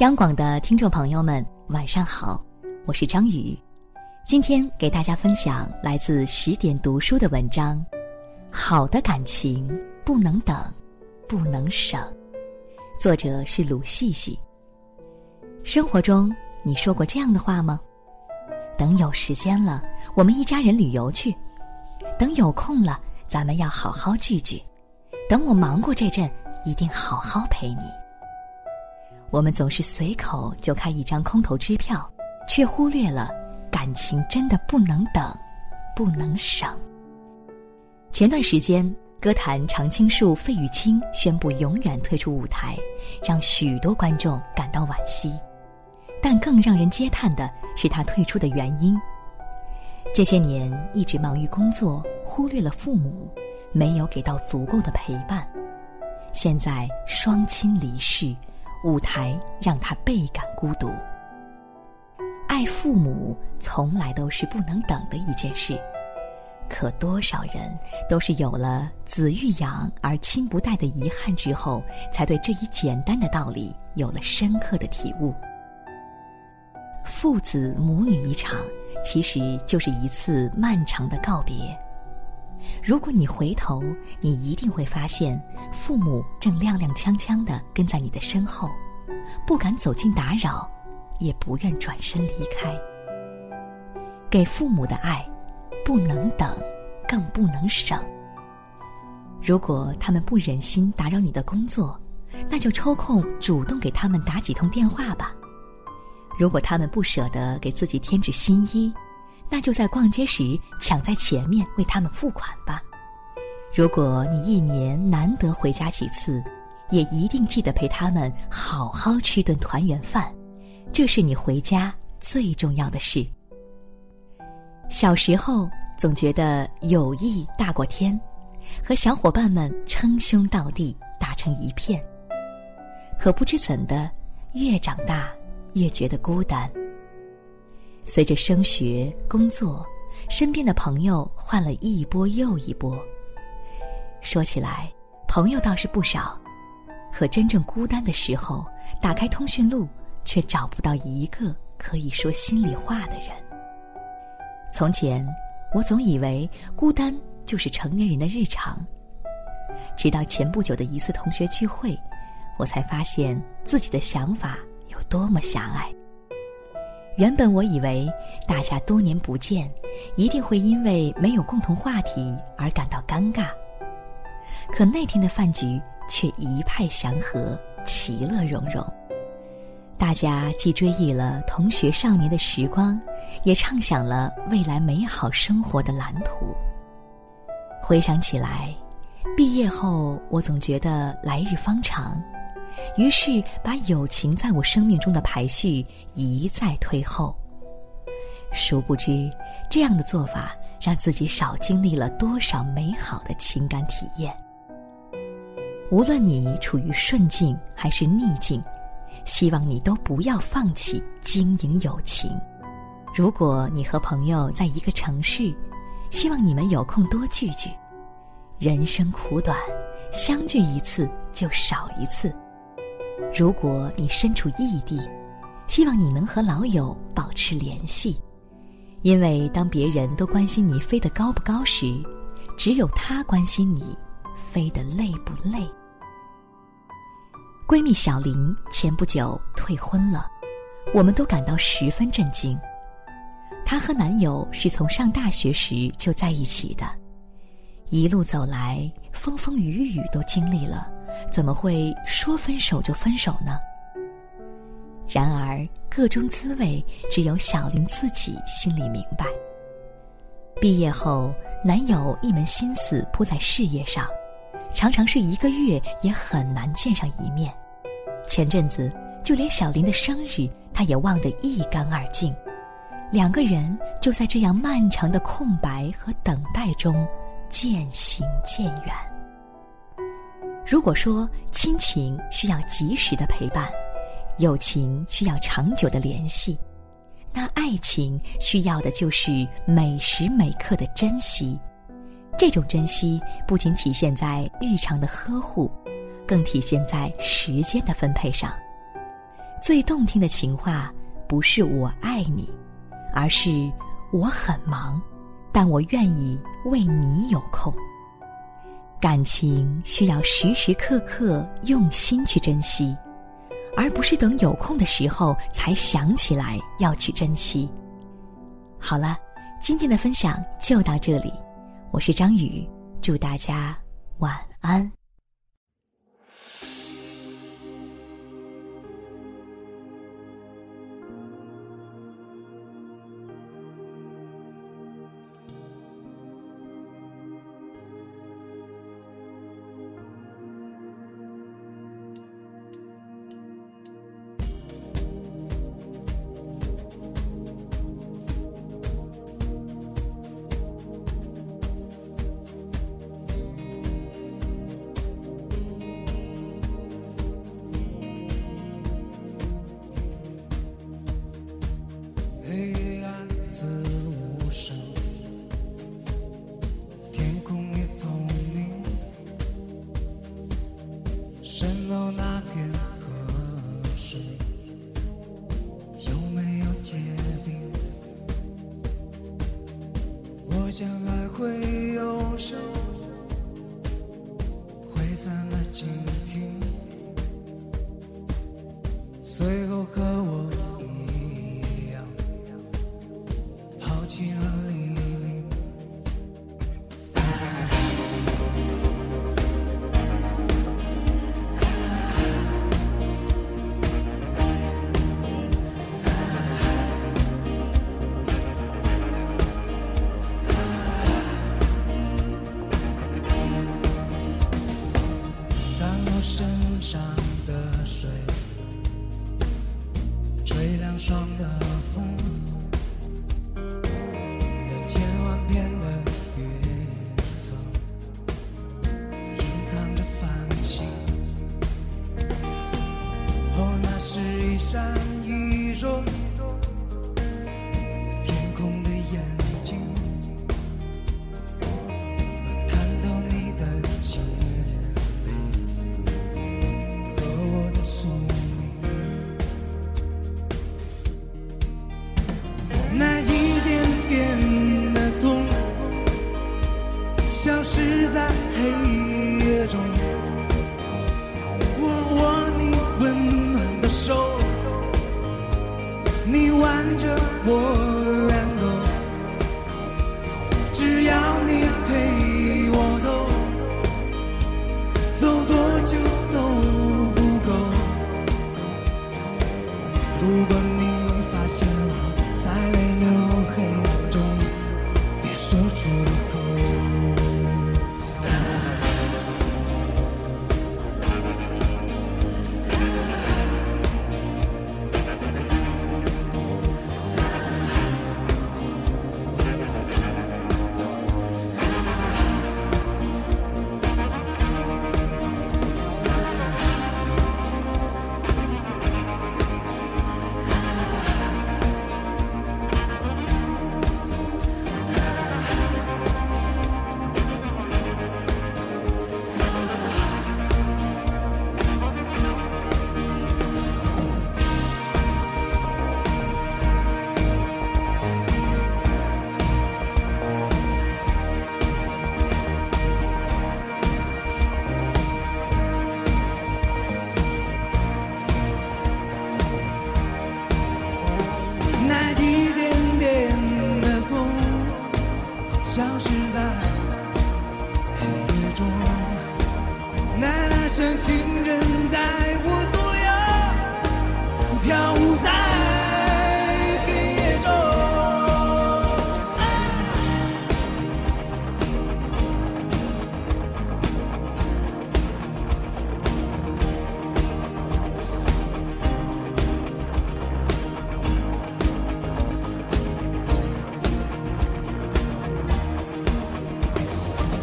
央广的听众朋友们，晚上好，我是张宇，今天给大家分享来自十点读书的文章。好的感情不能等，不能省。作者是鲁细细。生活中，你说过这样的话吗？等有时间了，我们一家人旅游去；等有空了，咱们要好好聚聚；等我忙过这阵，一定好好陪你。我们总是随口就开一张空头支票，却忽略了感情真的不能等，不能省。前段时间，歌坛常青树费玉清宣布永远退出舞台，让许多观众感到惋惜。但更让人嗟叹的是他退出的原因：这些年一直忙于工作，忽略了父母，没有给到足够的陪伴。现在双亲离世。舞台让他倍感孤独。爱父母从来都是不能等的一件事，可多少人都是有了子欲养而亲不待的遗憾之后，才对这一简单的道理有了深刻的体悟。父子母女一场，其实就是一次漫长的告别。如果你回头，你一定会发现，父母正踉踉跄跄的跟在你的身后，不敢走近打扰，也不愿转身离开。给父母的爱，不能等，更不能省。如果他们不忍心打扰你的工作，那就抽空主动给他们打几通电话吧。如果他们不舍得给自己添置新衣，那就在逛街时抢在前面为他们付款吧。如果你一年难得回家几次，也一定记得陪他们好好吃顿团圆饭，这是你回家最重要的事。小时候总觉得友谊大过天，和小伙伴们称兄道弟打成一片。可不知怎的，越长大越觉得孤单。随着升学、工作，身边的朋友换了一波又一波。说起来，朋友倒是不少，可真正孤单的时候，打开通讯录，却找不到一个可以说心里话的人。从前，我总以为孤单就是成年人的日常，直到前不久的一次同学聚会，我才发现自己的想法有多么狭隘。原本我以为大家多年不见，一定会因为没有共同话题而感到尴尬。可那天的饭局却一派祥和，其乐融融。大家既追忆了同学少年的时光，也畅想了未来美好生活的蓝图。回想起来，毕业后我总觉得来日方长。于是，把友情在我生命中的排序一再推后。殊不知，这样的做法让自己少经历了多少美好的情感体验。无论你处于顺境还是逆境，希望你都不要放弃经营友情。如果你和朋友在一个城市，希望你们有空多聚聚。人生苦短，相聚一次就少一次。如果你身处异地，希望你能和老友保持联系，因为当别人都关心你飞得高不高时，只有他关心你飞得累不累。闺蜜小林前不久退婚了，我们都感到十分震惊。她和男友是从上大学时就在一起的，一路走来，风风雨雨都经历了。怎么会说分手就分手呢？然而，各中滋味只有小林自己心里明白。毕业后，男友一门心思扑在事业上，常常是一个月也很难见上一面。前阵子，就连小林的生日，他也忘得一干二净。两个人就在这样漫长的空白和等待中，渐行渐远。如果说亲情需要及时的陪伴友情需要长久的联系那爱情需要的就是每时每刻的珍惜。这种珍惜不仅体现在日常的呵护更体现在时间的分配上。最动听的情话不是我爱你而是我很忙但我愿意为你有空。感情需要时时刻刻用心去珍惜而不是等有空的时候才想起来要去珍惜。好了今天的分享就到这里我是张宇祝大家晚安。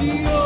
Dios.